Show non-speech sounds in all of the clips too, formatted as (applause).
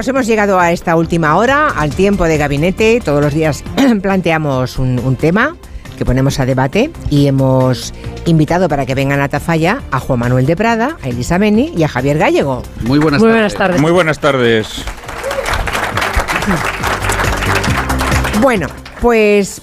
Pues hemos llegado a esta última hora, al tiempo de gabinete. Todos los días (clears throat) planteamos un, tema que ponemos a debate y hemos invitado para que vengan a Tafalla a Juan Manuel de Prada, a Elisa Beni y a Javier Gallego. Muy buenas, Muy buenas tardes. Muy buenas tardes. Bueno, pues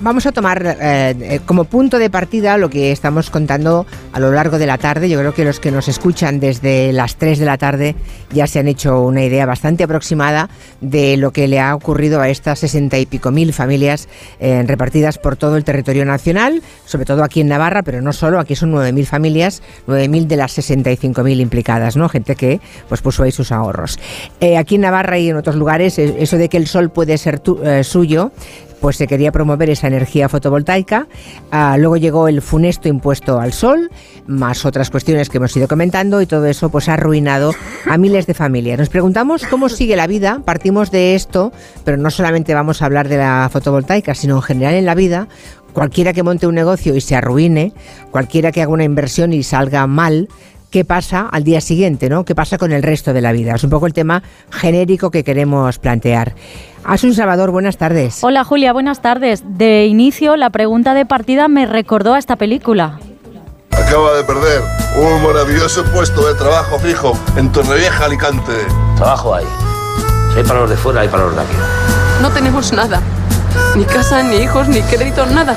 Vamos a tomar eh, eh, como punto de partida lo que estamos contando a lo largo de la tarde. Yo creo que los que nos escuchan desde las 3 de la tarde ya se han hecho una idea bastante aproximada de lo que le ha ocurrido a estas sesenta y pico mil familias eh, repartidas por todo el territorio nacional, sobre todo aquí en Navarra, pero no solo, aquí son 9.000 familias, 9.000 de las 65.000 implicadas, ¿no? Gente que pues puso ahí sus ahorros. aquí en Navarra y en otros lugares, eso de que el sol puede ser suyo pues se quería promover esa energía fotovoltaica. Ah, luego llegó el funesto impuesto al sol, más otras cuestiones que hemos ido comentando y todo eso pues ha arruinado a miles de familias. Nos preguntamos cómo sigue la vida, partimos de esto, pero no solamente vamos a hablar de la fotovoltaica, sino en general en la vida. Cualquiera que monte un negocio y se arruine, cualquiera que haga una inversión y salga mal, qué pasa al día siguiente, ¿no? ¿Qué pasa con el resto de la vida? Es un poco el tema genérico que queremos plantear. Asun Salvador, buenas tardes. Hola Julia, buenas tardes. De inicio, la pregunta de partida me recordó a esta película. Acaba de perder un maravilloso puesto de trabajo fijo en Torrevieja, Alicante. Trabajo hay. Si hay para los de fuera, hay para los de aquí. No tenemos nada. Ni casa, ni hijos, ni crédito, nada.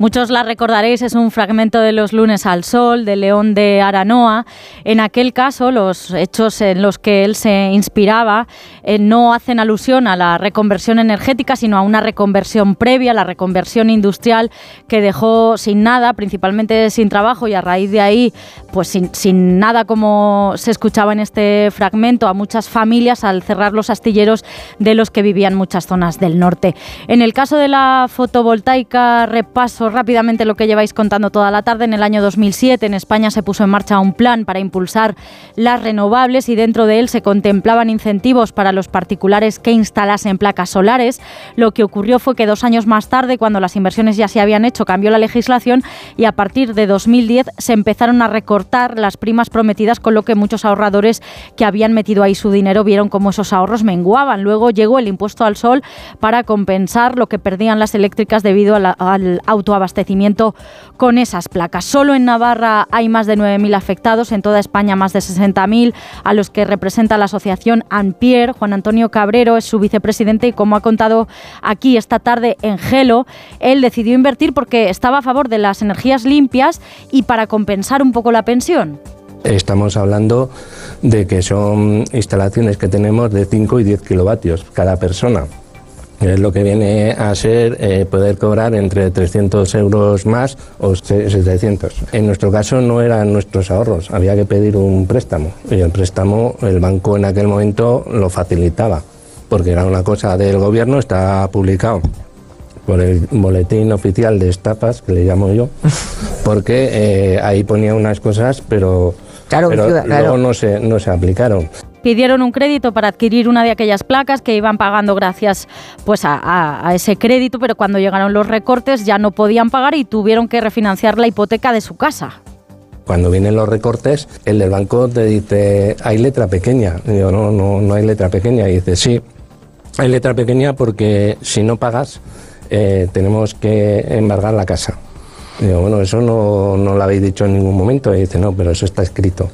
Muchos la recordaréis, es un fragmento de Los lunes al sol, de León de Aranoa. En aquel caso, los hechos en los que él se inspiraba eh, no hacen alusión a la reconversión energética, sino a una reconversión previa, la reconversión industrial que dejó sin nada, principalmente sin trabajo y a raíz de ahí, pues sin, sin nada como se escuchaba en este fragmento, a muchas familias al cerrar los astilleros de los que vivían muchas zonas del norte. En el caso de la fotovoltaica, repaso rápidamente lo que lleváis contando toda la tarde. En el año 2007 en España se puso en marcha un plan para impulsar las renovables y dentro de él se contemplaban incentivos para los particulares que instalasen placas solares. Lo que ocurrió fue que dos años más tarde, cuando las inversiones ya se habían hecho, cambió la legislación y a partir de 2010 se empezaron a recortar las primas prometidas, con lo que muchos ahorradores que habían metido ahí su dinero vieron cómo esos ahorros menguaban. Luego llegó el impuesto al sol para compensar lo que perdían las eléctricas debido al auto abastecimiento con esas placas. Solo en Navarra hay más de 9.000 afectados, en toda España más de 60.000, a los que representa la asociación Anpier. Juan Antonio Cabrero es su vicepresidente y como ha contado aquí esta tarde en Gelo, él decidió invertir porque estaba a favor de las energías limpias y para compensar un poco la pensión. Estamos hablando de que son instalaciones que tenemos de 5 y 10 kilovatios cada persona es lo que viene a ser eh, poder cobrar entre 300 euros más o 700. En nuestro caso no eran nuestros ahorros, había que pedir un préstamo. Y el préstamo el banco en aquel momento lo facilitaba porque era una cosa del gobierno, está publicado por el boletín oficial de estafas, que le llamo yo, (laughs) porque eh, ahí ponía unas cosas, pero, claro, luego no se, no se aplicaron pidieron un crédito para adquirir una de aquellas placas que iban pagando gracias pues a, ese crédito, pero cuando llegaron los recortes ya no podían pagar y tuvieron que refinanciar la hipoteca de su casa. Cuando vienen los recortes, el del banco te dice, hay letra pequeña. digo, no, no, no hay letra pequeña. Y dice, sí, hay letra pequeña porque si no pagas, eh, tenemos que embargar la casa. digo, bueno, eso no, no lo habéis dicho en ningún momento. Y dice, no, pero eso está escrito.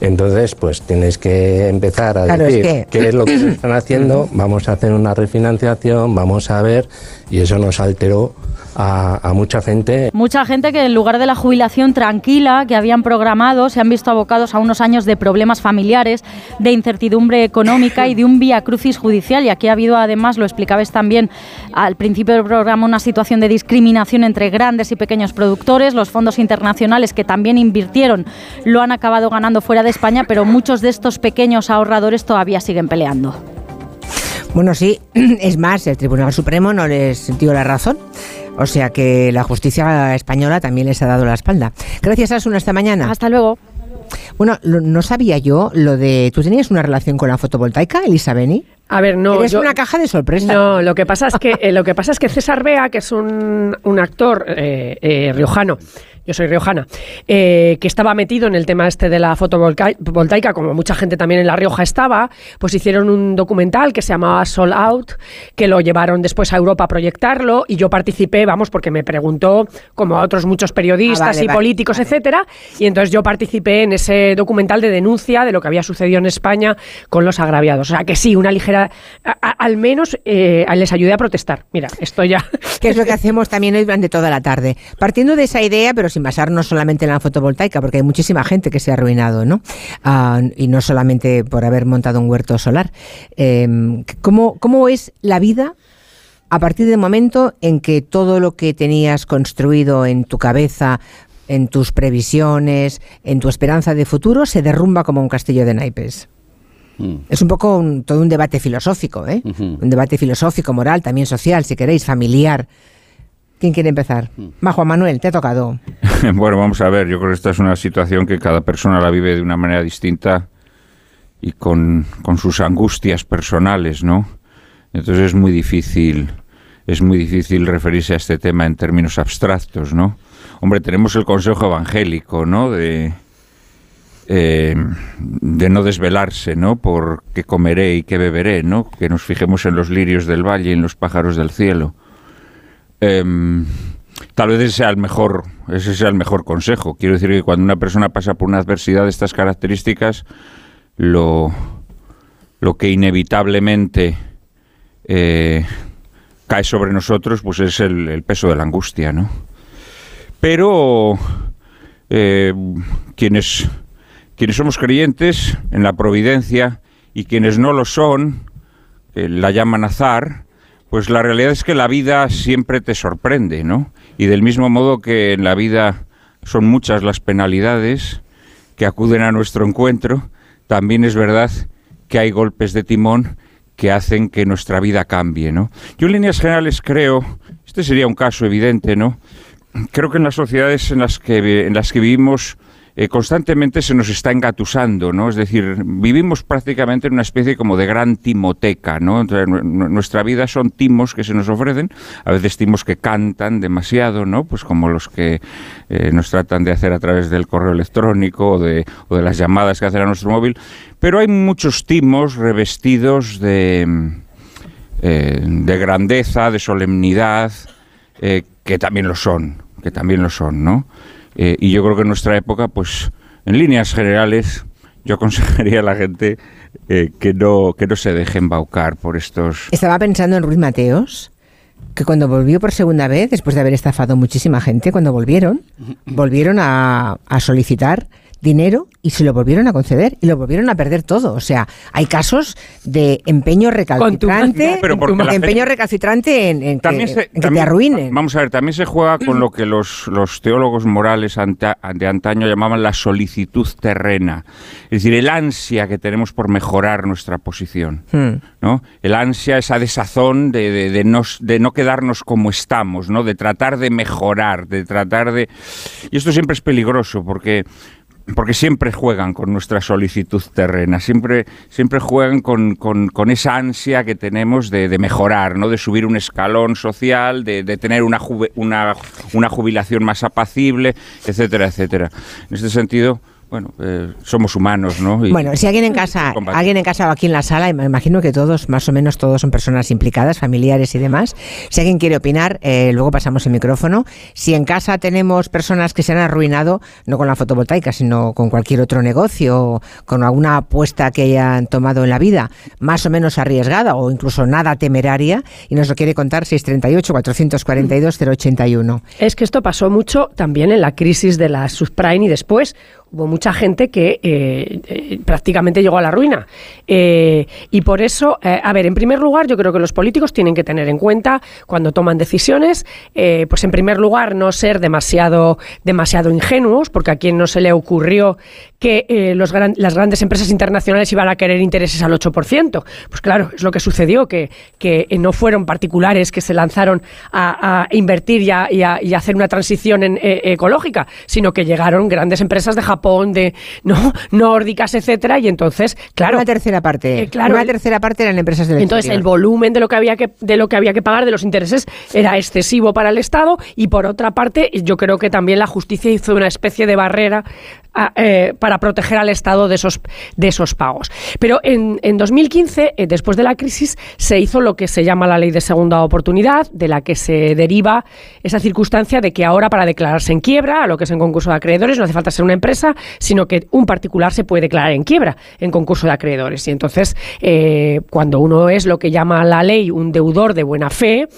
Entonces, pues tienes que empezar a decir qué es lo que están haciendo, (clears throat) vamos a hacer una refinanciación, vamos a ver, y eso nos alteró a, mucha gente. Mucha gente que en lugar de la jubilación tranquila que habían programado se han visto abocados a unos años de problemas familiares, de incertidumbre económica y de un vía crucis judicial. Y aquí ha habido además, lo explicabas también al principio del programa, una situación de discriminación entre grandes y pequeños productores. Los fondos internacionales que también invirtieron lo han acabado ganando fuera de España, pero muchos de estos pequeños ahorradores todavía siguen peleando. Bueno, sí, (clears throat) es más, el Tribunal Supremo no les dio la razón. O sea que la justicia española también les ha dado la espalda. Gracias, Asuna, hasta mañana. Hasta luego. Bueno, no sabía yo lo de... ¿Tú tenías una relación con la fotovoltaica, Elisa Beni? A ver, no. Es una caja de sorpresa. No, lo que pasa es que, eh, lo que, pasa es que César Bea, que es un, actor eh, eh, riojano, yo soy riojana, eh, que estaba metido en el tema este de la fotovoltaica, como mucha gente también en La Rioja estaba, pues hicieron un documental que se llamaba Soul Out, que lo llevaron después a Europa a proyectarlo y yo participé, vamos, porque me preguntó, como a otros muchos periodistas Ah, vale, y vale, políticos, vale. etcétera, y entonces yo participé en ese documental de denuncia de lo que había sucedido en España con los agraviados. O sea que sí, una ligera, a- a- al menos eh, les ayudé a protestar. Mira, esto ya. que es lo que (laughs) hacemos también hoy durante toda la tarde. Partiendo de esa idea, pero sin basarnos solamente en la fotovoltaica, porque hay muchísima gente que se ha arruinado, ¿no? Ah, y no solamente por haber montado un huerto solar. Eh, ¿cómo, ¿Cómo es la vida a partir del momento en que todo lo que tenías construido en tu cabeza, en tus previsiones, en tu esperanza de futuro, se derrumba como un castillo de naipes? Mm. Es un poco un- todo un debate filosófico, ¿eh? Un debate filosófico, moral, también social, si queréis, familiar. ¿Quién quiere empezar? Va, Juan Manuel, te ha tocado. (laughs) Bueno, vamos a ver, yo creo que esta es una situación que cada persona la vive de una manera distinta y con, con sus angustias personales, ¿no? Entonces es muy difícil, es muy difícil referirse a este tema en términos abstractos, ¿no? Hombre, tenemos el consejo evangélico, ¿no? De, eh, de no desvelarse, ¿no? Por qué comeré y qué beberé, ¿no? Que nos fijemos en los lirios del valle y en los pájaros del cielo. Em, tal vez ese sea el mejor, ese sea el mejor consejo. Quiero decir que cuando una persona pasa por una adversidad de estas características, lo, lo que inevitablemente eh, cae sobre nosotros, pues es el, peso de la angustia, ¿no? Pero eh, quienes, quienes somos creyentes en la providencia y quienes no lo son, la llaman azar, pues la realidad es que la vida siempre te sorprende, ¿no? Y del mismo modo que en la vida son muchas las penalidades que acuden a nuestro encuentro, también es verdad que hay golpes de timón que hacen que nuestra vida cambie, ¿no? Yo en líneas generales creo, este sería un caso evidente, ¿no? Creo que en las sociedades en las que, en las que vivimos eh, constantemente se nos está engatusando, ¿no? Es decir, vivimos prácticamente en una especie como de gran timoteca, ¿no? Entonces, nu- nu- nuestra vida son timos que se nos ofrecen, a veces timos que cantan demasiado, ¿no? Pues como los que eh, nos tratan de hacer a través del correo electrónico o de, o de las llamadas que hacen a nuestro móvil, pero hay muchos timos revestidos de, eh, de grandeza, de solemnidad, que también lo son, que también lo son, ¿no? Eh, y yo creo que en nuestra época, pues, en líneas generales, yo aconsejaría a la gente eh, que no que no se deje embaucar por estos. Estaba pensando en Ruiz Mateos, que cuando volvió por segunda vez, después de haber estafado muchísima gente, cuando volvieron, volvieron a, a solicitar dinero y se lo volvieron a conceder y lo volvieron a perder todo. O sea, hay casos de empeño recalcitrante, No, pero porque empeño recalcitrante en, en que, se- en que te arruinen. Vamos a ver, también se juega con lo que los, los teólogos morales anta- de antaño llamaban la solicitud terrena. Es decir, el ansia que tenemos por mejorar nuestra posición. Hmm. ¿no? El ansia, esa desazón de, de, de nos- de no quedarnos como estamos, ¿no? De tratar de mejorar, de tratar de... Y esto siempre es peligroso porque... Porque siempre juegan con nuestra solicitud terrena, siempre, siempre juegan con, con- con esa ansia que tenemos de, mejorar, ¿no? de subir un escalón social, de, de tener una, una, una jubilación más apacible, etcétera, etcétera. En este sentido, bueno, eh, somos humanos, ¿no? Y- Bueno, si alguien en casa, alguien en casa o aquí en la sala, y me imagino que todos, más o menos todos son personas implicadas, familiares y demás. Si alguien quiere opinar, eh, luego pasamos el micrófono. Si en casa tenemos personas que se han arruinado, no con la fotovoltaica, sino con cualquier otro negocio, o con alguna apuesta que hayan tomado en la vida, más o menos arriesgada o incluso nada temeraria, y nos lo quiere contar 638 442 081. Es que esto pasó mucho también en la crisis de la subprime y después hubo mucha gente que eh, eh, prácticamente llegó a la ruina. Eh, y por eso, a ver, en primer lugar, yo creo que los políticos tienen que tener en cuenta cuando toman decisiones, pues en primer lugar, no ser demasiado, demasiado ingenuos, porque a quien no se le ocurrió que los las grandes empresas internacionales iban a querer intereses al 8%. Pues claro, es lo que sucedió, que, que no fueron particulares que se lanzaron a, invertir y a, y a- hacer una transición ecológica, sino que llegaron grandes empresas de Japón Japón, de no (laughs) nórdicas, etcétera, y entonces, claro, una tercera parte, Eh, claro, una el- tercera parte eran empresas del entonces el volumen de lo que había que de lo que había que pagar de los intereses era excesivo para el Estado y por otra parte yo creo que también la justicia hizo una especie de barrera a- eh, para proteger al Estado de esos de esos pagos. Pero en, en 2015, eh, después de la crisis, se hizo lo que se llama la ley de segunda oportunidad, de la que se deriva esa circunstancia de que ahora para declararse en quiebra, a lo que es en concurso de acreedores, no hace falta ser una empresa, sino que un particular se puede declarar en quiebra en concurso de acreedores. Y entonces, eh, cuando uno es lo que llama la ley un deudor de buena fe,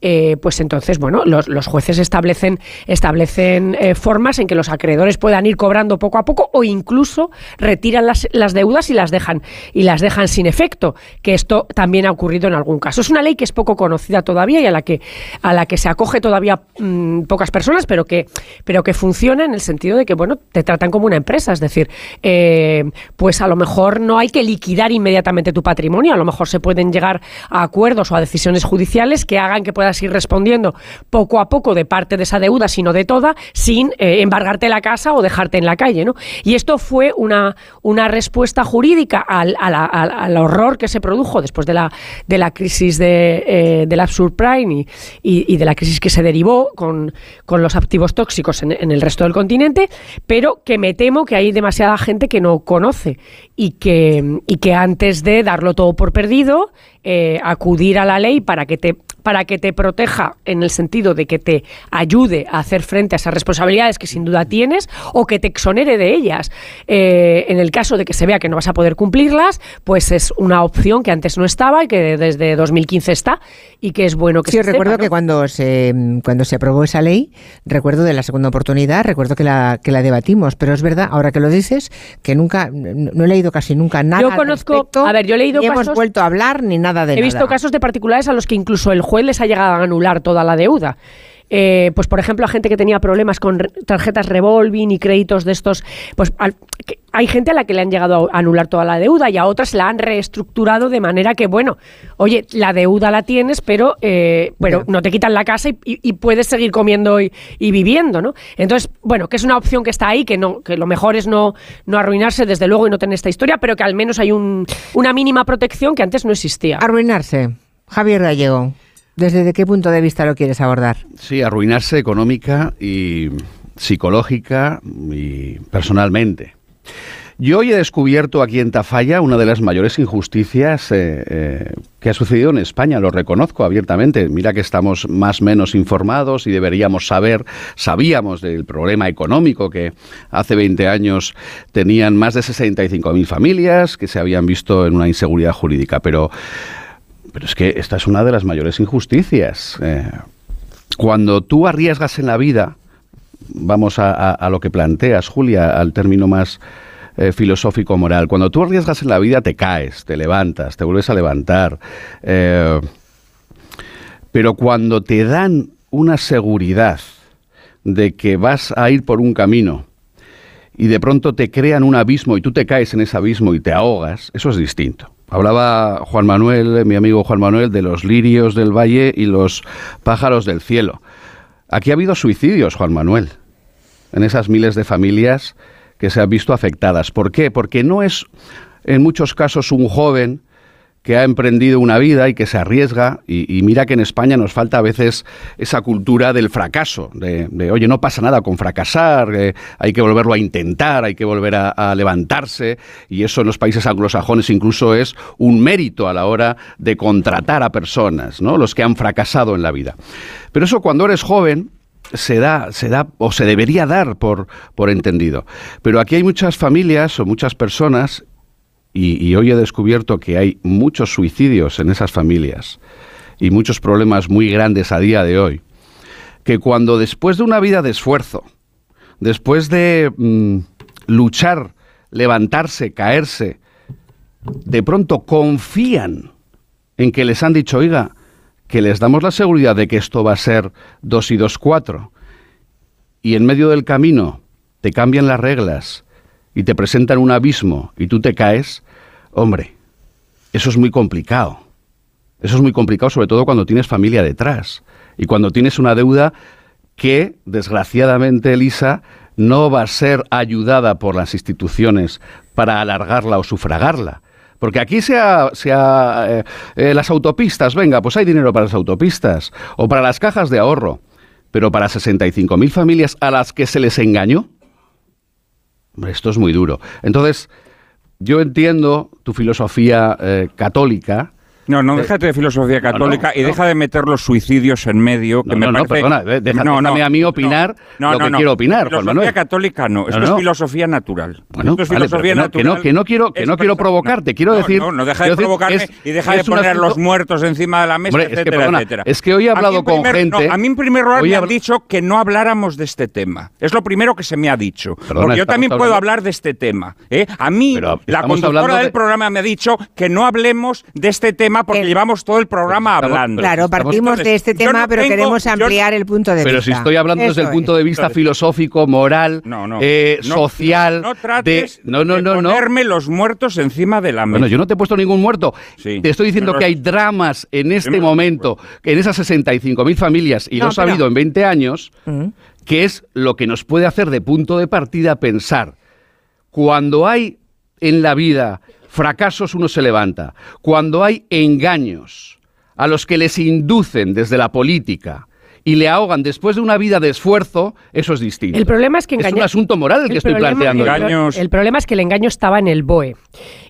eh, pues entonces, bueno, los, jueces establecen, establecen eh, formas en que los acreedores puedan ir cobrando poco a poco o incluso retiran las, las deudas y las dejan y las dejan sin efecto, que esto también ha ocurrido en algún caso. Es una ley que es poco conocida todavía y a la que a la que se acoge todavía mm, pocas personas, pero que pero que funciona en el sentido de que bueno te tratan como una empresa, es decir, eh, pues a lo mejor no hay que liquidar inmediatamente tu patrimonio, a lo mejor se pueden llegar a acuerdos o a decisiones judiciales que hagan que puedas ir respondiendo poco a poco de parte de esa deuda, sino de toda, sin eh, embargarte la casa o dejarte en la calle, ¿no? Y esto fue una, una respuesta jurídica al, al- al horror que se produjo después de la, de la crisis de, eh, del subprime y, y- y de la crisis que se derivó con, con los activos tóxicos en, en el resto del continente, pero que me temo que hay demasiada gente que no conoce y que, y que antes de darlo todo por perdido, eh, acudir a la ley para que te para que te proteja en el sentido de que te ayude a hacer frente a esas responsabilidades que sin duda tienes o que te exonere de ellas. Eh, en el caso de que se vea que no vas a poder cumplirlas, pues es una opción que antes no estaba y que desde 2015 está y que es bueno que Sí, se recuerdo sepa, ¿no? que cuando se cuando se aprobó esa ley, recuerdo de la segunda oportunidad, recuerdo que la que la debatimos, pero es verdad, ahora que lo dices, que nunca no, he leído casi nunca nada. Yo al conozco- respecto, a ver, yo he leído ni hemos vuelto a hablar ni nada de He nada. visto casos de particulares a los que incluso el juez les ha llegado a anular toda la deuda. Eh, pues por ejemplo a gente que tenía problemas con re- tarjetas revolving y créditos de estos pues al- que hay gente a la que le han llegado a anular toda la deuda y a otras la han reestructurado de manera que bueno oye la deuda la tienes pero eh, pero no te quitan la casa y, y- y puedes seguir comiendo y, y viviendo no entonces bueno que es una opción que está ahí que no que lo mejor es no no arruinarse desde luego y no tener esta historia pero que al menos hay un, una mínima protección que antes no existía. Arruinarse. Javier Gallego, ¿desde qué punto de vista lo quieres abordar? Sí, arruinarse económica y psicológica y personalmente. Yo hoy he descubierto aquí en Tafalla una de las mayores injusticias eh, eh, que ha sucedido en España, lo reconozco abiertamente. Mira que estamos más o menos informados y deberíamos saber, sabíamos del problema económico que hace 20 años tenían más de 65.000 familias que se habían visto en una inseguridad jurídica, pero, pero es que esta es una de las mayores injusticias. Eh, cuando tú arriesgas en la vida, vamos a, lo que planteas, Julia, al término más eh, filosófico-moral, cuando tú arriesgas en la vida te caes, te levantas, te vuelves a levantar, eh, pero cuando te dan una seguridad de que vas a ir por un camino y de pronto te crean un abismo y tú te caes en ese abismo y te ahogas, eso es distinto. Hablaba Juan Manuel, mi amigo Juan Manuel, de los lirios del valle y los pájaros del cielo. Aquí ha habido suicidios, Juan Manuel, en esas miles de familias que se han visto afectadas. ¿Por qué? Porque no es en muchos casos un joven que ha emprendido una vida y que se arriesga, y, mira que en España nos falta a veces esa cultura del fracaso, de, de, oye, no pasa nada con fracasar, eh, hay que volverlo a intentar, hay que volver a, a levantarse, y eso en los países anglosajones incluso es un mérito a la hora de contratar a personas, ¿no? los que han fracasado en la vida. Pero eso cuando eres joven, se da, se da o se debería dar por, por entendido. Pero aquí hay muchas familias o muchas personas, y, hoy he descubierto que hay muchos suicidios en esas familias y muchos problemas muy grandes a día de hoy, que cuando después de una vida de esfuerzo, después de mmm, luchar, levantarse, caerse, de pronto confían en que les han dicho, oiga, que les damos la seguridad de que esto va a ser dos y dos cuatro, y en medio del camino te cambian las reglas y te presentan un abismo y tú te caes, hombre, eso es muy complicado. Eso es muy complicado, sobre todo cuando tienes familia detrás y cuando tienes una deuda que, desgraciadamente, Elisa, no va a ser ayudada por las instituciones para alargarla o sufragarla. Porque aquí sea, sea eh, eh, las autopistas, venga, pues hay dinero para las autopistas o para las cajas de ahorro, pero para 65.000 familias a las que se les engañó, esto es muy duro. Entonces, yo entiendo tu filosofía eh, católica, No, no, déjate de filosofía católica y no. deja de meter los suicidios en medio, que No, me no, no, parece... perdona, eh, déjame a mí opinar lo que quiero opinar, Juan Filosofía Manuel. católica no, esto es filosofía natural. Bueno, esto es vale, filosofía que no- natural. que no, que no quiero, que no quiero provocarte, quiero decir... No, no, deja de provocarme es- y deja de poner a los asunto- muertos encima de la mesa, Hombre, es que, etcétera, perdona, etcétera. es que hoy he hablado con primer- gente- a mí en primer lugar me han dicho que no habláramos de este tema. Es lo primero que se me ha dicho. Porque yo también puedo hablar de este tema. ¿eh? A mí, la conductora del programa me ha dicho que no hablemos de este tema porque llevamos todo el programa estamos- hablando. Claro, partimos de este tema, no pero tengo- queremos yo- ampliar el punto de Pero vista. si estoy hablando desde el punto de vista Entonces- filosófico, moral, No, no. eh, No, social, No, no trates de... No, no, de no, no. ponerme los muertos encima de la mesa. Bueno, yo no te he puesto ningún muerto. Sí. Te estoy diciendo que hay dramas en este momento, en esas 65.000 familias, y No, los ha pero- habido en 20 años, Mm. que es lo que nos puede hacer de punto de partida pensar. Cuando hay en la vida fracasos, uno se levanta. Cuando hay engaños a los que les inducen desde la política y le ahogan después de una vida de esfuerzo, eso es distinto. El problema es que es un asunto moral el que estoy problema- planteando. el. El problema es que el engaño estaba en el BOE.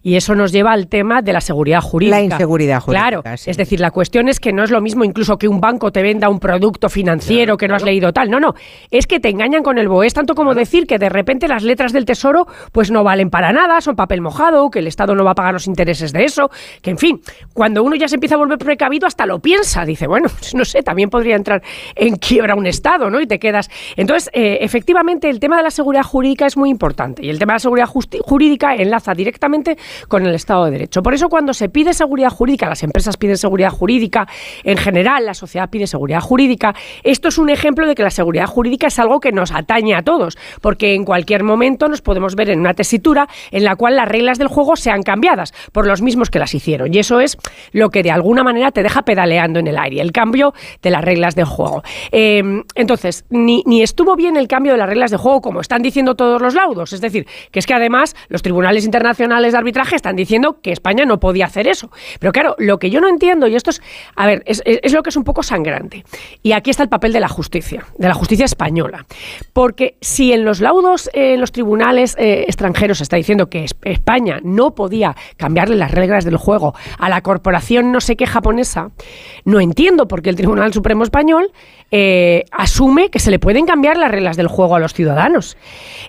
Y eso nos lleva al tema de la seguridad jurídica. La inseguridad jurídica, Claro. sí. Es decir, la cuestión es que no es lo mismo incluso que un banco te venda un producto financiero que no has leído tal. No, no. Es que te engañan con el BOE. Es tanto como decir que de repente las letras del tesoro pues no valen para nada, son papel mojado, que el Estado no va a pagar los intereses de eso. Que en fin, cuando uno ya se empieza a volver precavido, hasta lo piensa. Dice, bueno, (laughs) no sé, también podría entrar en quiebra un Estado, ¿no? Y te quedas. Entonces, eh, efectivamente, el tema de la seguridad jurídica es muy importante. Y el tema de la seguridad jurídica enlaza directamente con el Estado de Derecho. Por eso, cuando se pide seguridad jurídica, las empresas piden seguridad jurídica, en general, la sociedad pide seguridad jurídica. Esto es un ejemplo de que la seguridad jurídica es algo que nos atañe a todos, porque en cualquier momento nos podemos ver en una tesitura en la cual las reglas del juego sean cambiadas por los mismos que las hicieron. Y eso es lo que de alguna manera te deja pedaleando en el aire, el cambio de las reglas del juego. Eh, entonces, ni, estuvo bien el cambio de las reglas de juego como están diciendo todos los laudos. Es decir, que es que además los tribunales internacionales de arbitraje están diciendo que España no podía hacer eso. Pero claro, lo que yo no entiendo, y esto es, a ver, es, lo que es un poco sangrante. Y aquí está el papel de la justicia, de la justicia española. Porque si en los laudos, eh, en los tribunales eh, extranjeros se está diciendo que es- España no podía cambiarle las reglas del juego a la corporación no sé qué japonesa, no entiendo por qué el Tribunal Supremo Español eh, asume que se le pueden cambiar las reglas del juego a los ciudadanos.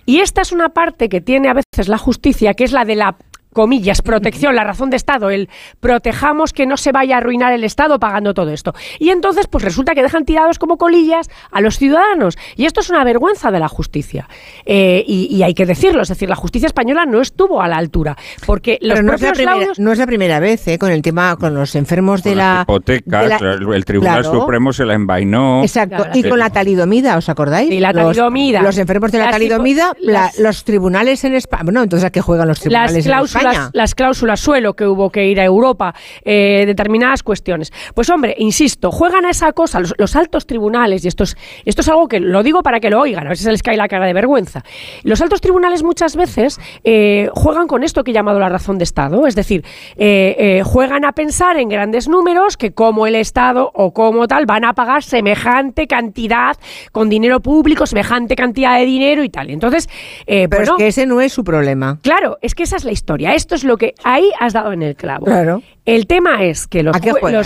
Y esta es una parte que tiene a veces la justicia, que es la de la comillas, protección, la razón de Estado, el protejamos que no se vaya a arruinar el Estado pagando todo esto. Y entonces, pues resulta que dejan tirados como colillas a los ciudadanos. Y esto es una vergüenza de la justicia. Eh, y, y hay que decirlo, es decir, la justicia española no estuvo a la altura. Porque los Pero no es, la primera, laudos... no es la primera vez ¿eh? con el tema, con los enfermos de Con la... las hipotecas, de la- el, el Tribunal Claro. Supremo se la envainó. Exacto, Claro, y con la talidomida, ¿os acordáis? Y la Los- talidomida. Los, enfermos de la Las hipo- talidomida, la- los tribunales en España. Bueno, entonces ¿a qué juegan los tribunales las en cláusulas, España? las cláusulas suelo que hubo que ir a Europa, eh, determinadas cuestiones. Pues hombre, insisto, juegan a esa cosa los, los altos tribunales, y esto es, esto es algo que lo digo para que lo oigan, a se les cae la cara de vergüenza. Los altos tribunales muchas veces eh, juegan con esto que he llamado la razón de Estado, es decir, eh, juegan a pensar en grandes números que como el Estado o como tal van a pagar semejante cantidad con dinero público, semejante cantidad de dinero y tal. Entonces, Pero bueno, es que ese no es su problema. Claro, es que esa es la historia. Esto es lo que ahí has dado en el clavo. Claro. El tema es que los,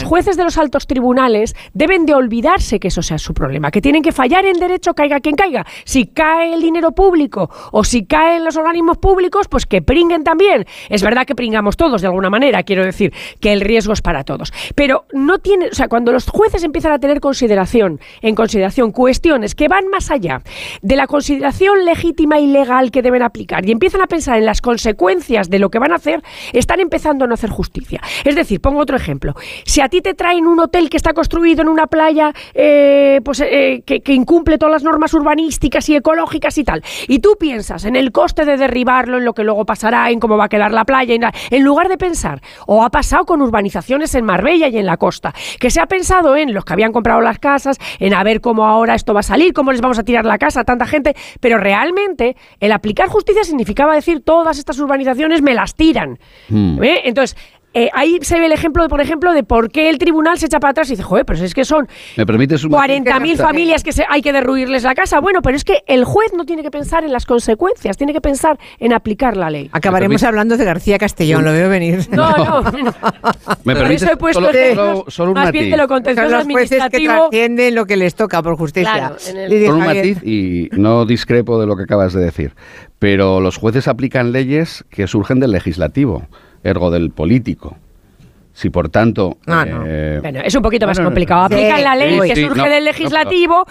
jueces de los altos tribunales deben de olvidarse que eso sea su problema, que tienen que fallar en derecho caiga quien caiga. Si cae el dinero público o si caen los organismos públicos, pues que pringuen también. Es verdad que pringamos todos de alguna manera, quiero decir que el riesgo es para todos. Pero no tiene, o sea, cuando los jueces empiezan a tener consideración, en consideración cuestiones que van más allá de la consideración legítima y legal que deben aplicar y empiezan a pensar en las consecuencias de lo que van a hacer, están empezando a no hacer justicia. Es Es decir, pongo otro ejemplo. Si a ti te traen un hotel que está construido en una playa eh, pues, eh, que, que incumple todas las normas urbanísticas y ecológicas y tal, y tú piensas en el coste de derribarlo, en lo que luego pasará, en cómo va a quedar la playa, en, la- en lugar de pensar, o ha pasado con urbanizaciones en Marbella y en la costa, que se ha pensado en los que habían comprado las casas, en a ver cómo ahora esto va a salir, cómo les vamos a tirar la casa a tanta gente, pero realmente el aplicar justicia significaba decir todas estas urbanizaciones me las tiran. Hmm. ¿Eh? Entonces, eh, ahí se ve el ejemplo, por ejemplo, de por qué el tribunal se echa para atrás y dice, joder, pero es que son ¿Me permites un 40.000 familias que se, hay que derruirles la casa. Bueno, pero es que el juez no tiene que pensar en las consecuencias, tiene que pensar en aplicar la ley. Acabaremos hablando de García Castellón, lo veo venir. No, no, no. (laughs) ¿Me Por eso he puesto solo- ejemplos solo- un más bien de lo Son contencioso los jueces que administrativo. trascienden lo que les toca por justicia. Claro, el- Solo un matiz y no discrepo de lo que acabas de decir. Pero los jueces aplican leyes que surgen del legislativo, ergo del político. Si por tanto. Ah, no. eh, Bueno, es un poquito más complicado. Sí, Aplican la ley sí, que sí, surge no, del no, legislativo.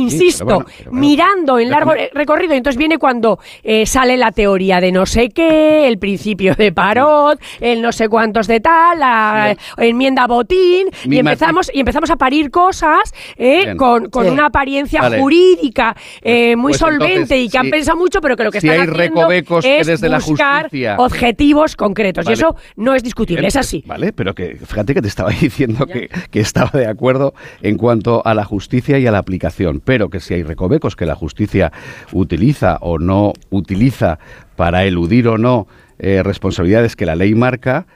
Insisto, pero bueno, pero bueno. mirando en largo recorrido, entonces viene cuando eh, sale la teoría de no sé qué, el principio de Parot, el no sé cuántos de tal, la enmienda botín, Mi y empezamos, y empezamos a parir cosas eh, con, con Sí. una apariencia Vale. jurídica eh, muy pues solvente entonces, y que han si- pensado mucho, pero que lo que si están hay haciendo recovecos que es desde la buscar justicia- objetivos concretos. Vale. Y eso no es discutible, es así. Vale, pero que fíjate que te estaba (laughs) diciendo que, que estaba de acuerdo en cuanto a la justicia y a la aplicación, pero que si hay recovecos que la justicia utiliza o no utiliza para eludir o no eh, responsabilidades que la ley marca,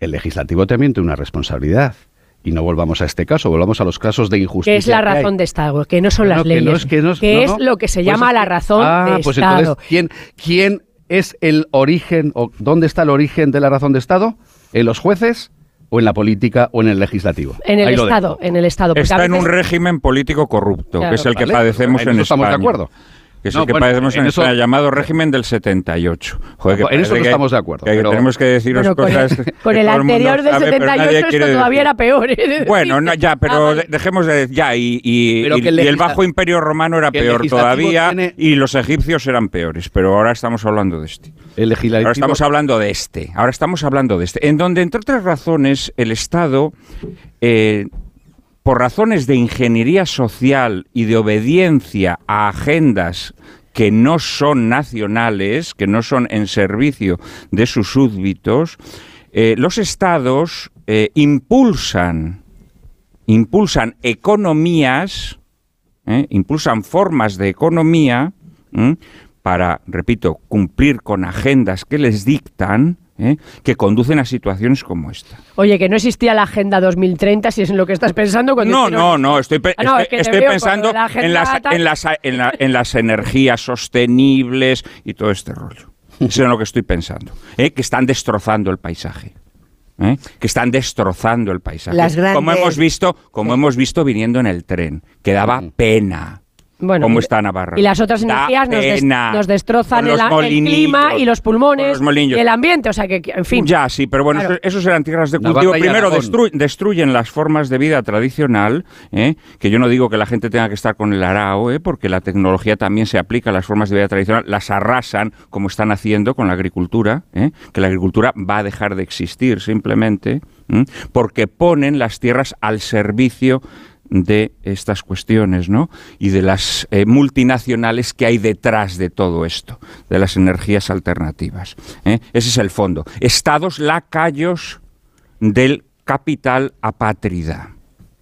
el legislativo también tiene una responsabilidad. Y no volvamos a este caso, volvamos a los casos de injusticia. que es la que hay. razón de Estado, que no son No, las que leyes, no es que no es- lo que se Pues llama es la razón Ah, de pues Estado. entonces, ¿quién, ¿quién es el origen o dónde está el origen de la razón de Estado? ¿En los jueces o en la política o en el legislativo? en el Ahí Estado, en el Estado. Está en un régimen político corrupto, Claro. que es el que Vale, padecemos en en, eso estamos de España. acuerdo. Que es No, el que bueno, padecemos en, en eso- España, llamado régimen del 78. Joder, que En eso no que- estamos de acuerdo, que pero- tenemos que deciros con el, cosas. con el anterior del sabe, pero nadie 78 quiere esto todavía decir. era peor. ¿eh? (laughs) Bueno, decir. no, ya, Ah, pero dejemos de ya y, y- el y el bajo imperio romano era el peor todavía tiene- y los egipcios eran peores, pero ahora estamos hablando de este. El legislativo. Ahora estamos hablando de este. Ahora estamos hablando de este. En donde, entre otras razones, el Estado, eh, por razones de ingeniería social y de obediencia a agendas que no son nacionales, que no son en servicio de sus súbditos, eh, los estados eh, impulsan, impulsan economías, ¿eh? impulsan formas de economía para, repito, cumplir con agendas que les dictan, ¿eh? que conducen a situaciones como esta. Oye, que no existía la Agenda 2030, si es en lo que estás pensando. Cuando No, no, no, estoy, pe- Ah, no, estoy, es que pensando la en las, en, las, en, la- en las energías sostenibles y todo este rollo. Eso es en lo que estoy pensando. ¿eh? Que están destrozando el paisaje. ¿eh? Que están destrozando el paisaje. Las grandes- Como hemos visto, como hemos visto viniendo en el tren, que daba pena. Bueno, ¿Cómo está Navarra? Y las otras Da energías nos, des- pena. nos destrozan el, clima y los pulmones los y el ambiente. O sea que, en fin. Ya, sí, pero bueno, Claro. eso, eso serán tierras de cultivo. Primero, destru- destruyen las formas de vida tradicional, ¿eh? que yo no digo que la gente tenga que estar con el arao, ¿eh? porque la tecnología también se aplica a las formas de vida tradicional, las arrasan como están haciendo con la agricultura, ¿eh? que la agricultura va a dejar de existir simplemente, ¿eh? porque ponen las tierras al servicio de estas cuestiones, ¿no? Y de las eh, multinacionales que hay detrás de todo esto, de las energías alternativas. ¿eh? Ese es el fondo. Estados lacayos del capital apátrida.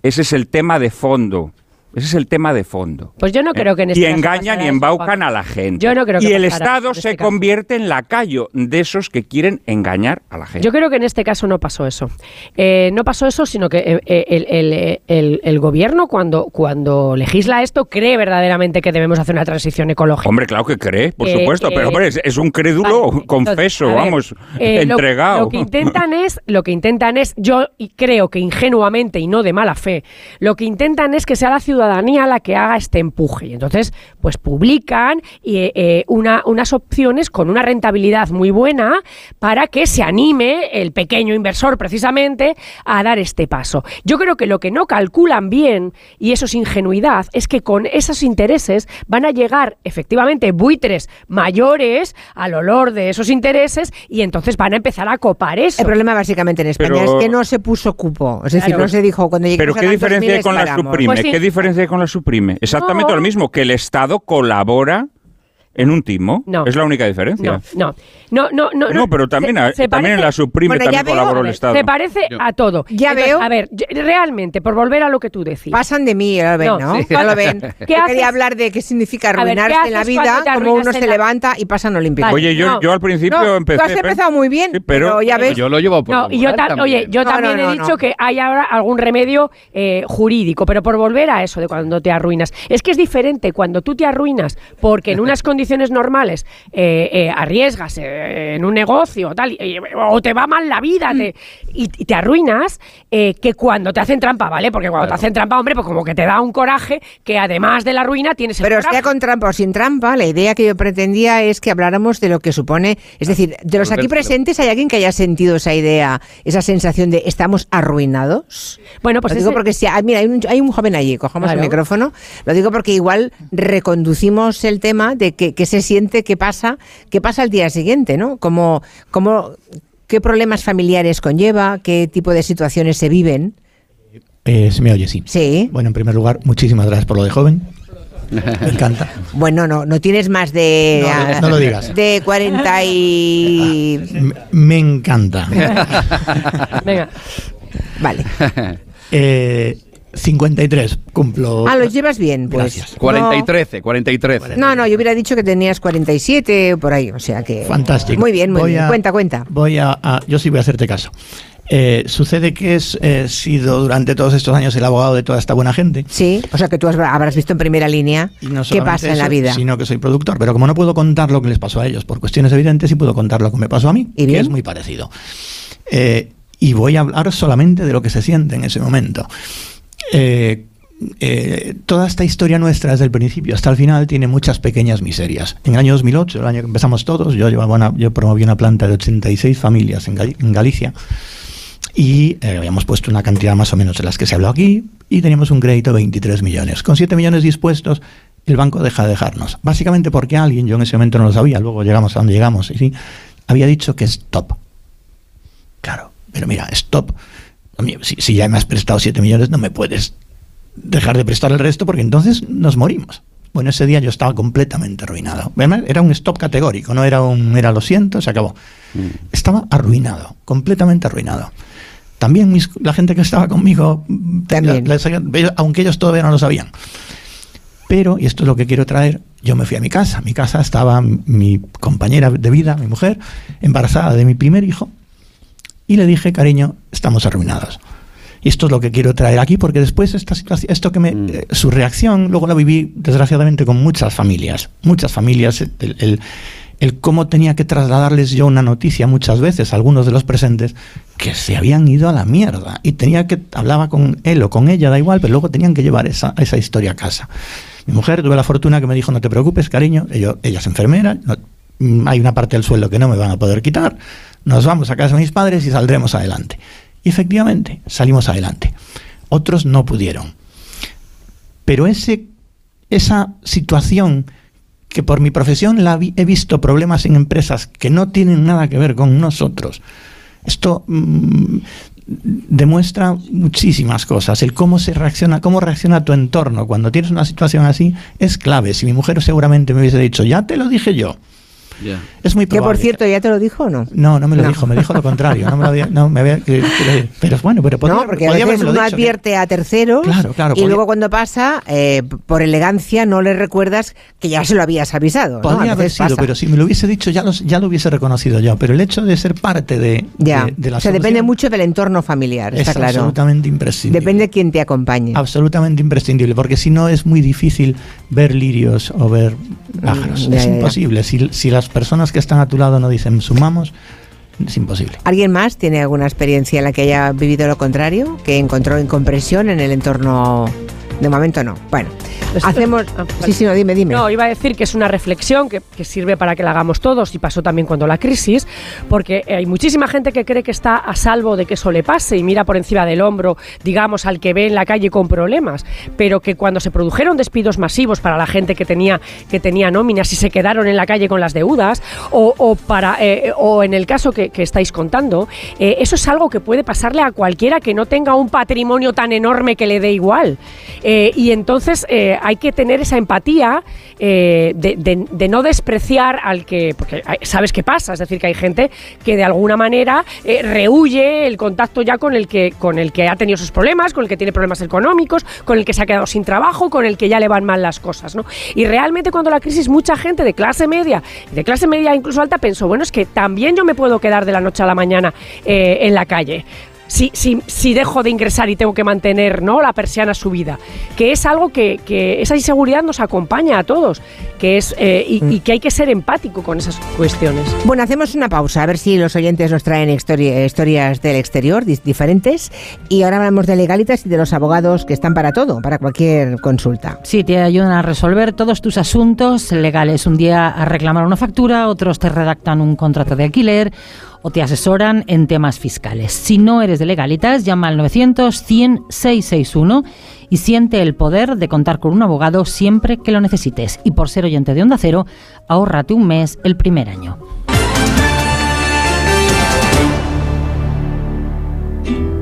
Ese es el tema de fondo. Ese es el tema de fondo. Pues yo no creo que en este y engañan y embaucan a la gente. Yo no creo que y el Estado se este caso. convierte en lacayo de esos que quieren engañar a la gente. Yo creo que en este caso no pasó eso. Eh, no pasó eso, sino que eh, eh, el, el- el- el gobierno, cuando, cuando legisla esto, cree verdaderamente que debemos hacer una transición ecológica. Hombre, claro que cree, por Eh, supuesto, eh, pero hombre, es, es un crédulo Vale, confeso, entonces, a ver, vamos, eh, lo- entregado. Lo, que intentan es, lo que intentan es, yo creo que ingenuamente y no de mala fe, lo que intentan es que sea la ciudadanía ciudadanía la que haga este empuje. Y entonces, pues publican eh, eh, una, unas opciones con una rentabilidad muy buena para que se anime el pequeño inversor precisamente a dar este paso. Yo creo que lo que no calculan bien, y eso es ingenuidad, es que con esos intereses van a llegar efectivamente buitres mayores al olor de esos intereses y entonces van a empezar a copar eso. El problema básicamente en España Pero- es que no se puso cupo. Es decir, Claro. no se dijo cuando lleguemos Pero a ¿qué diferencia hay con la paramos. suprime? Pues sí. ¿Qué diferencia con la suprime? Exactamente No. lo mismo, que el Estado colabora en un timo. No. Es la única diferencia. No, no, no, no, no. No, pero también, Se- a- se también parece- la suprime Bueno, también colaboró el ver, Estado. Se parece a todo. Ya veo. A ver, yo- realmente, por volver a lo que tú decías. Pasan de mí, lo ven, No, ¿no? sí. Ya lo ven. (laughs) ¿Qué Yo haces? quería hablar de qué significa ver, ¿qué arruinarse en la vida, como uno se la- levanta y pasan olímpicos. Vale. Oye, yo, No. yo al principio No, empecé... tú has empezado muy bien, Sí, pero, ya ves. Yo lo llevo por No, la y yo moral ta- también. oye, yo también he dicho que hay ahora algún remedio eh, jurídico, pero por volver a eso de cuando te arruinas. Es que es diferente cuando tú te arruinas porque en unas condiciones (laughs) normales eh, eh, arriesgas eh, en un negocio o tal, y- o te va mal la vida te- y, y te arruinas eh, que cuando te hacen trampa, ¿vale? Porque cuando te hacen trampa, hombre, pues como que te da un coraje que además de la ruina tienes el Pero coraje. sea con trampa o sin trampa, la idea que yo pretendía es que habláramos de lo que supone, es decir, de los aquí presentes, ¿hay alguien que haya sentido esa idea, esa sensación de estamos arruinados? Bueno, pues lo digo ese- porque si, ah, mira, hay un, hay un joven allí, cojamos Claro. el micrófono, lo digo porque igual reconducimos el tema de que, que se siente, qué pasa, qué pasa al día siguiente, ¿no? Como, como, qué problemas familiares conlleva, qué tipo de situaciones se viven. Eh, se me oye, sí. Sí. Bueno, en primer lugar, muchísimas gracias por lo de joven. Me (laughs) encanta. Bueno, no, no tienes más de... No, no lo digas. De 40 y... Me, me encanta. (laughs) Venga. Vale. Eh, 53, cumplo. Ah, lo llevas bien, pues. Gracias. 40 y 13, 40 y 13. No, no, yo hubiera dicho que tenías 47 o por ahí, o sea que... Fantástico. Muy bien, muy Voy bien. a- Cuenta, cuenta. Voy a, a- yo sí voy a hacerte caso. Eh, sucede que he sido durante todos estos años el abogado de toda esta buena gente. Sí, o sea que tú has- habrás visto en primera línea no qué pasa en eso, la vida. Sino que soy productor. Pero como no puedo contar lo que les pasó a ellos por cuestiones evidentes, sí puedo contar lo que me pasó a mí, ¿Y que bien? es muy parecido. Eh, y voy a hablar solamente de lo que se siente en ese momento. Eh, eh, toda esta historia nuestra desde el principio hasta el final tiene muchas pequeñas miserias. En el año 2008, el año que empezamos todos, yo, llevaba una- yo promoví una planta de 86 familias en, Gali- en Galicia y eh, habíamos puesto una cantidad más o menos de las que se habló aquí y teníamos un crédito de 23 millones. Con 7 millones dispuestos, el banco deja de dejarnos. Básicamente porque alguien, yo en ese momento no lo sabía, luego llegamos a donde llegamos, y sí, había dicho que stop. Claro, pero mira, stop. A mí, Si, si ya me has prestado 7 millones, no me puedes dejar de prestar el resto porque entonces nos morimos. Bueno, ese día yo estaba completamente arruinado. Era un stop categórico, no era un, era lo siento, se acabó. Estaba arruinado, completamente arruinado. También mis- la gente que estaba conmigo, También. les- aunque ellos todavía no lo sabían. Pero, y esto es lo que quiero traer, yo me fui a mi casa. Mi casa estaba mi compañera de vida, mi mujer, embarazada de mi primer hijo, y le dije, cariño, estamos arruinados. Y esto es lo que quiero traer aquí, porque después esta situación, esto que me, eh, su reacción, luego la viví desgraciadamente con muchas familias, muchas familias, el, el- el cómo tenía que trasladarles yo una noticia muchas veces a algunos de los presentes que se habían ido a la mierda y tenía que hablaba con él o con ella, da igual, pero luego tenían que llevar esa, esa historia a casa. Mi mujer tuve la fortuna que me dijo, no te preocupes, cariño, ella es enfermera, no- mm, hay una parte del sueldo que no me van a poder quitar, nos vamos a casa de mis padres y saldremos adelante. Y efectivamente, salimos adelante. Otros no pudieron. Pero ese, esa situación que por mi profesión he visto problemas en empresas que no tienen nada que ver con nosotros. Esto mm, demuestra muchísimas cosas. El cómo se reacciona, cómo reacciona tu entorno cuando tienes una situación así es clave. Si mi mujer seguramente me hubiese dicho, ya te lo dije yo. Es muy Que probable. por cierto, ¿ya te lo dijo o no? No, no me lo No. dijo, me dijo lo contrario. No me lo había, no, me había- que- que- pero bueno, pero no, porque a veces uno dicho, que- advierte a terceros Claro, claro, y luego cuando pasa, eh, por elegancia, no le recuerdas que ya se lo habías avisado. Podría haber sido, pasa. pero si me lo hubiese dicho ya, los- ya lo hubiese reconocido yo. Pero el hecho de ser parte de, Ya, de, de la o sea, depende mucho del entorno familiar, es está claro. absolutamente imprescindible. Depende de quién te acompañe. Absolutamente imprescindible, porque si no es muy difícil ver lirios o ver pájaros. Mm, ya, es ya, ya. imposible. Si, si las personas que están a tu lado no dicen sumamos, es imposible. ¿Alguien más tiene alguna experiencia en la que haya vivido lo contrario? ¿Que encontró incompresión en el entorno De momento no. Bueno, hacemos... Ah, vale. Sí, sí, no, dime, dime. No, iba a decir que es una reflexión que, que sirve para que la hagamos todos y pasó también cuando la crisis, porque hay muchísima gente que cree que está a salvo de que eso le pase y mira por encima del hombro, digamos, al que ve en la calle con problemas, pero que cuando se produjeron despidos masivos para la gente que tenía, que tenía nóminas y se quedaron en la calle con las deudas, o, o para, eh, o en el caso que, que estáis contando, eh, eso es algo que puede pasarle a cualquiera que no tenga un patrimonio tan enorme que le dé igual. Eh, y entonces eh, hay que tener esa empatía eh, de, no despreciar al que, porque sabes qué pasa, es decir, que hay gente que de alguna manera eh, rehuye el contacto ya con el, que, con el que ha tenido sus problemas, con el que tiene problemas económicos, con el que se ha quedado sin trabajo, con el que ya le van mal las cosas. ¿no? Y realmente cuando la crisis, mucha gente de clase media, de clase media incluso alta, pensó, bueno, es que también yo me puedo quedar de la noche a la mañana eh, en la calle si, si, si dejo de ingresar y tengo que mantener ¿no? la persiana subida, que es algo que, que esa inseguridad nos acompaña a todos, que es eh, y, y que hay que ser empático con esas cuestiones. Bueno, hacemos una pausa, a ver si los oyentes nos traen histori- historias del exterior diferentes. Y ahora hablamos de legalitas y de los abogados que están para todo, para cualquier consulta. Sí, te ayudan a resolver todos tus asuntos legales. Un día a reclamar una factura, otros te redactan un contrato de alquiler o te asesoran en temas fiscales. Si no eres de legalitas, llama al 900 100 661 y siente el poder de contar con un abogado siempre que lo necesites. Y por ser oyente de Onda Cero, ahórrate un mes el primer año.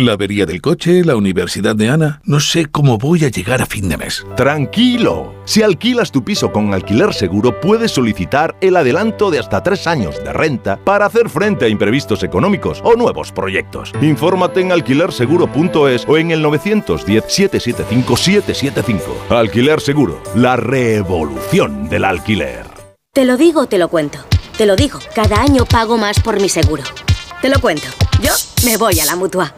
La avería del coche, la universidad de Ana. No sé cómo voy a llegar a fin de mes. Tranquilo. Si alquilas tu piso con alquiler seguro, puedes solicitar el adelanto de hasta tres años de renta para hacer frente a imprevistos económicos o nuevos proyectos. Infórmate en alquilerseguro.es o en el 910-775-775. Alquiler Seguro, la revolución del alquiler. Te lo digo, te lo cuento. Te lo digo, cada año pago más por mi seguro. Te lo cuento. Yo me voy a la mutua.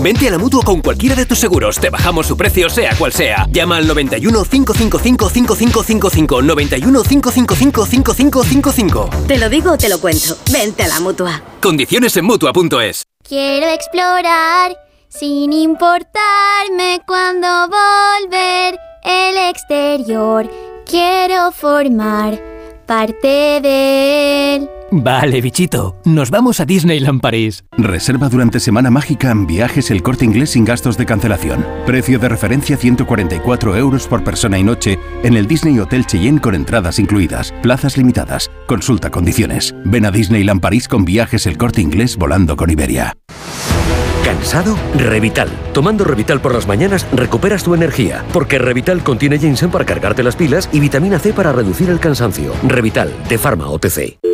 Vente a la mutua con cualquiera de tus seguros. Te bajamos su precio, sea cual sea. Llama al 91 555 5555. 91 555 5555. Te lo digo, te lo cuento. Vente a la mutua. Condiciones en mutua.es. Quiero explorar sin importarme cuando volver el exterior. Quiero formar parte de él. Vale, bichito, nos vamos a Disneyland París. Reserva durante Semana Mágica en viajes el corte inglés sin gastos de cancelación. Precio de referencia 144 euros por persona y noche en el Disney Hotel Cheyenne con entradas incluidas. Plazas limitadas. Consulta condiciones. Ven a Disneyland París con viajes el corte inglés volando con Iberia. ¿Cansado? Revital. Tomando Revital por las mañanas recuperas tu energía, porque Revital contiene ginseng para cargarte las pilas y vitamina C para reducir el cansancio. Revital, de Pharma OTC.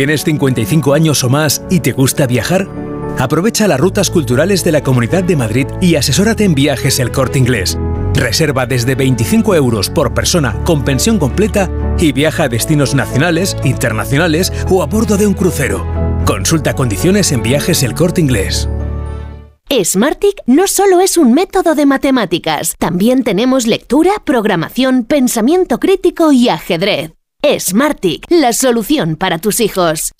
¿Tienes 55 años o más y te gusta viajar? Aprovecha las rutas culturales de la Comunidad de Madrid y asesórate en viajes el corte inglés. Reserva desde 25 euros por persona con pensión completa y viaja a destinos nacionales, internacionales o a bordo de un crucero. Consulta condiciones en viajes el corte inglés. Smartick no solo es un método de matemáticas, también tenemos lectura, programación, pensamiento crítico y ajedrez. Smartick, la solución para tus hijos.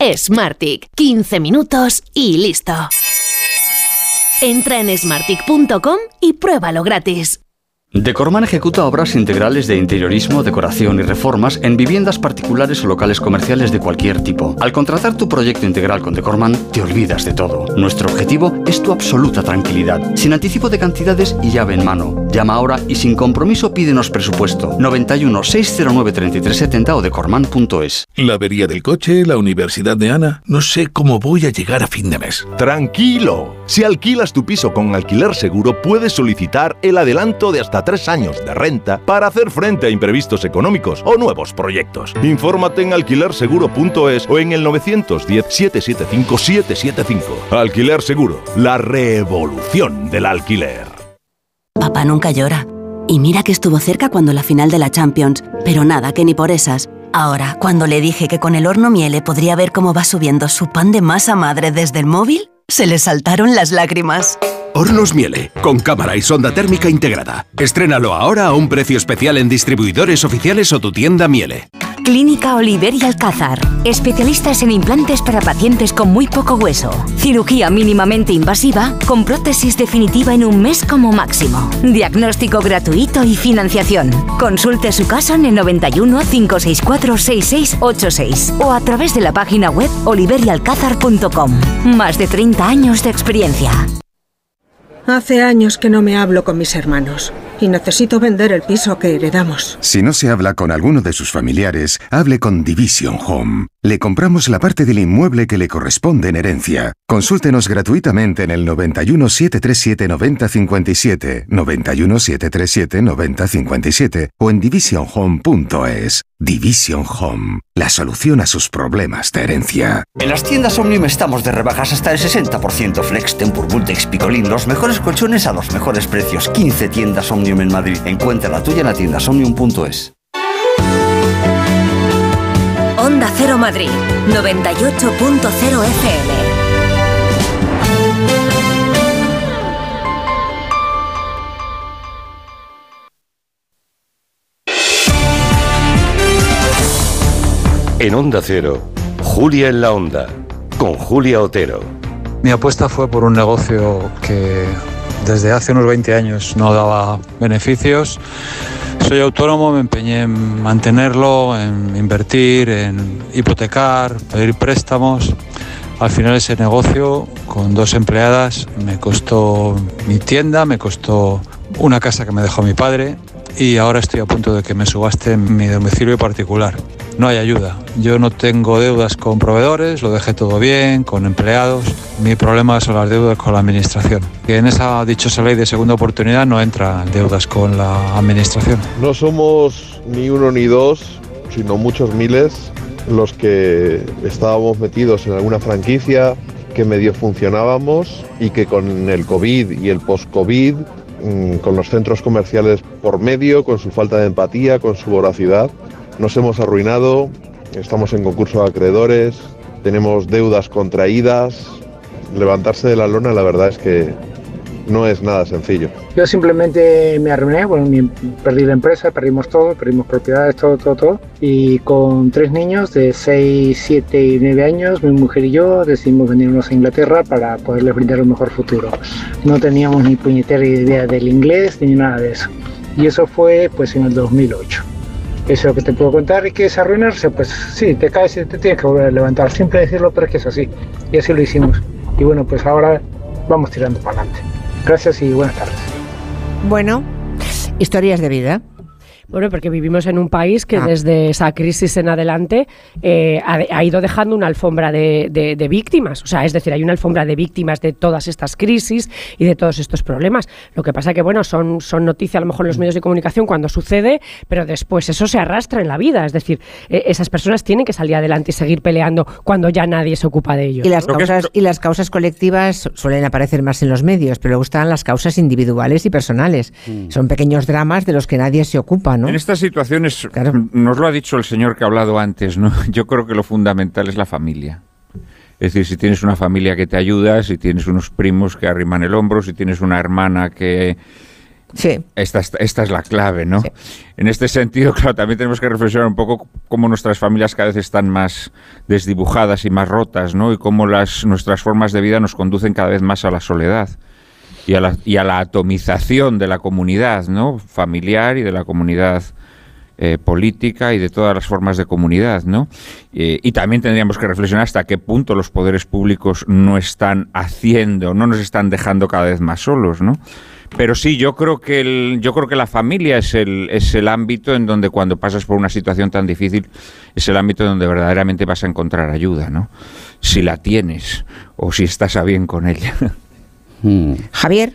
Smartick, 15 minutos y listo. Entra en smartick.com y pruébalo gratis. Decorman ejecuta obras integrales de interiorismo, decoración y reformas en viviendas particulares o locales comerciales de cualquier tipo. Al contratar tu proyecto integral con Decorman, te olvidas de todo. Nuestro objetivo es tu absoluta tranquilidad, sin anticipo de cantidades y llave en mano. Llama ahora y sin compromiso pídenos presupuesto. 91 609 3370 o decorman.es. La avería del coche, la universidad de Ana. No sé cómo voy a llegar a fin de mes. Tranquilo. Si alquilas tu piso con alquiler seguro, puedes solicitar el adelanto de hasta tres años de renta para hacer frente a imprevistos económicos o nuevos proyectos. Infórmate en alquilerseguro.es o en el 910-775-775. Alquiler Seguro, la revolución del alquiler. Papá nunca llora. Y mira que estuvo cerca cuando la final de la Champions, pero nada, que ni por esas. Ahora, cuando le dije que con el horno Miele podría ver cómo va subiendo su pan de masa madre desde el móvil, se le saltaron las lágrimas. Hornos Miele, con cámara y sonda térmica integrada. Estrénalo ahora a un precio especial en distribuidores oficiales o tu tienda Miele. Clínica Oliver y Alcázar. Especialistas en implantes para pacientes con muy poco hueso. Cirugía mínimamente invasiva con prótesis definitiva en un mes como máximo. Diagnóstico gratuito y financiación. Consulte su caso en el 91 564 6686 o a través de la página web oliverialcázar.com. Más de 30 años de experiencia. Hace años que no me hablo con mis hermanos y necesito vender el piso que heredamos. Si no se habla con alguno de sus familiares, hable con Division Home. Le compramos la parte del inmueble que le corresponde en herencia. Consúltenos gratuitamente en el 91 737 9057, 91 737 9057 o en divisionhome.es. Division Home, la solución a sus problemas de herencia. En las tiendas Omnium estamos de rebajas hasta el 60%. Flex, Tempur, Bultex, Picolín, los mejores colchones a los mejores precios. 15 tiendas Omnium en Madrid. Encuentra la tuya en la tienda omnium.es. Onda Cero Madrid, 98.0 FM. En Onda Cero, Julia en la Onda, con Julia Otero. Mi apuesta fue por un negocio que desde hace unos 20 años no daba beneficios. Soy autónomo, me empeñé en mantenerlo, en invertir, en hipotecar, pedir préstamos. Al final ese negocio con dos empleadas me costó mi tienda, me costó una casa que me dejó mi padre y ahora estoy a punto de que me subaste mi domicilio particular. No hay ayuda. Yo no tengo deudas con proveedores, lo dejé todo bien, con empleados. Mi problema son las deudas con la administración. Y en esa dichosa ley de segunda oportunidad no entran deudas con la administración. No somos ni uno ni dos, sino muchos miles los que estábamos metidos en alguna franquicia, que medio funcionábamos y que con el COVID y el post-COVID, mm, con los centros comerciales por medio, con su falta de empatía, con su voracidad, nos hemos arruinado, estamos en concurso de acreedores, tenemos deudas contraídas. Levantarse de la lona la verdad es que no es nada sencillo. Yo simplemente me arruiné, bueno, perdí la empresa, perdimos todo, perdimos propiedades, todo, todo, todo. Y con tres niños de 6, 7 y 9 años, mi mujer y yo decidimos venirnos a Inglaterra para poderles brindar un mejor futuro. No teníamos ni puñetera idea del inglés ni nada de eso. Y eso fue pues en el 2008. Eso que te puedo contar. ¿Y que es arruinarse? Pues sí, te caes y te tienes que volver a levantar. Siempre decirlo, pero es que es así. Y así lo hicimos. Y bueno, pues ahora vamos tirando para adelante. Gracias y buenas tardes. Bueno, historias de vida. Bueno, porque vivimos en un país que Ah. desde esa crisis en adelante eh, ha, ha ido dejando una alfombra de, de- de víctimas. O sea, es decir, hay una alfombra de víctimas de todas estas crisis y de todos estos problemas. Lo que pasa que, bueno, son, son noticias a lo mejor en los medios de comunicación cuando sucede, pero después eso se arrastra en la vida. Es decir, eh, esas personas tienen que salir adelante y seguir peleando cuando ya nadie se ocupa de ellos. Y las, causas, y las causas colectivas suelen aparecer más en los medios, pero luego están las causas individuales y personales. Son pequeños dramas de los que nadie se ocupa, ¿no? En estas situaciones, nos lo ha dicho el señor que ha hablado antes, ¿no? (laughs) Yo creo que lo fundamental es la familia. Es decir, si tienes una familia que te ayuda, si tienes unos primos que arriman el hombro, si tienes una hermana que... Sí. Esta, esta- es la clave, ¿no? En este sentido, (laughs) claro, también tenemos que reflexionar un poco cómo nuestras familias cada vez están más desdibujadas y más rotas, ¿no? Y cómo las, nuestras formas de vida nos conducen cada vez más a la soledad. Y a la, atomización de la comunidad, ¿no? Familiar y de la comunidad eh, política y de todas las formas de comunidad, ¿no? Eh, y también tendríamos que reflexionar hasta qué punto los poderes públicos no están haciendo, no nos están dejando cada vez más solos, ¿no? Pero sí, yo creo que el, yo creo que la familia es el, es el ámbito en donde cuando pasas por una situación tan difícil es el ámbito donde verdaderamente vas a encontrar ayuda, ¿no? Si la tienes o si estás a bien con ella. (laughs) Hmm. Javier.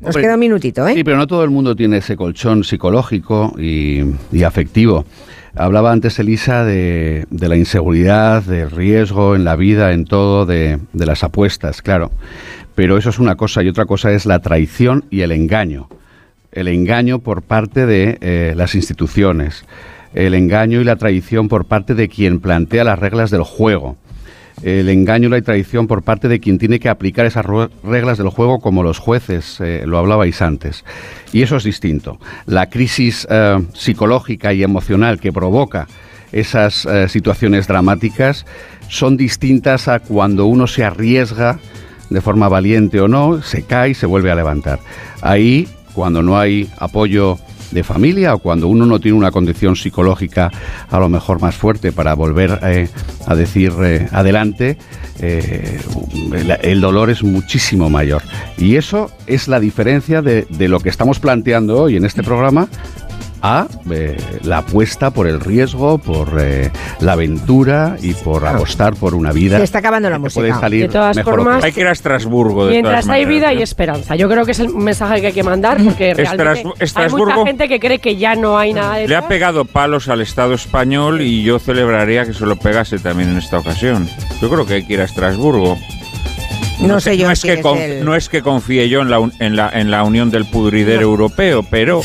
Nos Hombre, queda un minutito, ¿eh? Sí, pero no todo el mundo tiene ese colchón psicológico y, y afectivo. Hablaba antes Elisa de, de la inseguridad, del riesgo en la vida, en todo, de, de las apuestas, claro. Pero eso es una cosa y otra cosa es la traición y el engaño. El engaño por parte de eh, las instituciones, el engaño y la traición por parte de quien plantea las reglas del juego el engaño y la traición por parte de quien tiene que aplicar esas reglas del juego como los jueces, eh, lo hablabais antes. Y eso es distinto. La crisis eh, psicológica y emocional que provoca esas eh, situaciones dramáticas son distintas a cuando uno se arriesga de forma valiente o no, se cae y se vuelve a levantar. Ahí, cuando no hay apoyo de familia o cuando uno no tiene una condición psicológica a lo mejor más fuerte para volver eh, a decir eh, adelante, eh, el, dolor es muchísimo mayor. Y eso es la diferencia de lo que estamos planteando hoy en este programa a eh, la apuesta por el riesgo, por eh, la aventura y por apostar por una vida. Se está acabando la música. Puede salir De todas mejor formas-. Hay que ir a Estrasburgo. De Mientras todas hay maneras, vida ¿no? y esperanza. Yo creo que es el mensaje que hay que mandar porque realmente Estrasbu- hay Estrasburgo- mucha gente que cree que ya no hay nada de Le ha pegado palos al Estado español y yo celebraría que se lo pegase también en esta ocasión. Yo creo que hay que ir a Estrasburgo. No sé yo no es, si que es el- no es que confíe yo en la, un- en la, en la unión del pudridero europeo, pero,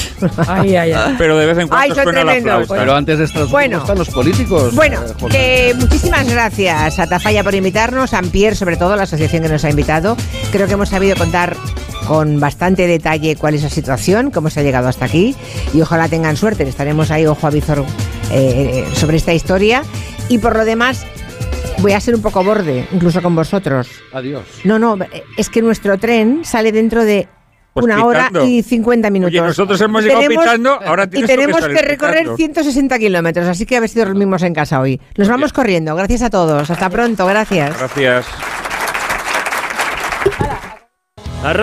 Ay, ay, ay. pero de vez en cuando la. Pero antes de Estrasburgo Bueno. están los políticos. Bueno, eh, que muchísimas gracias a Tafalla por invitarnos, a Pierre sobre todo, la asociación que nos ha invitado. Creo que hemos sabido contar con bastante detalle cuál es la situación, cómo se ha llegado hasta aquí y ojalá tengan suerte. Estaremos ahí ojo a visor eh, sobre esta historia y por lo demás voy a ser un poco borde, incluso con vosotros. Adiós. No, no, es que nuestro tren sale dentro de Pues una pitando. hora y 50 minutos. Oye, nosotros hemos llegado Tenemos- pitando, ahora Y que tenemos que recorrer pitando. 160 kilómetros, así que a ver si dormimos en casa hoy. Nos vamos corriendo. Gracias a todos. Hasta pronto. Gracias. Gracias.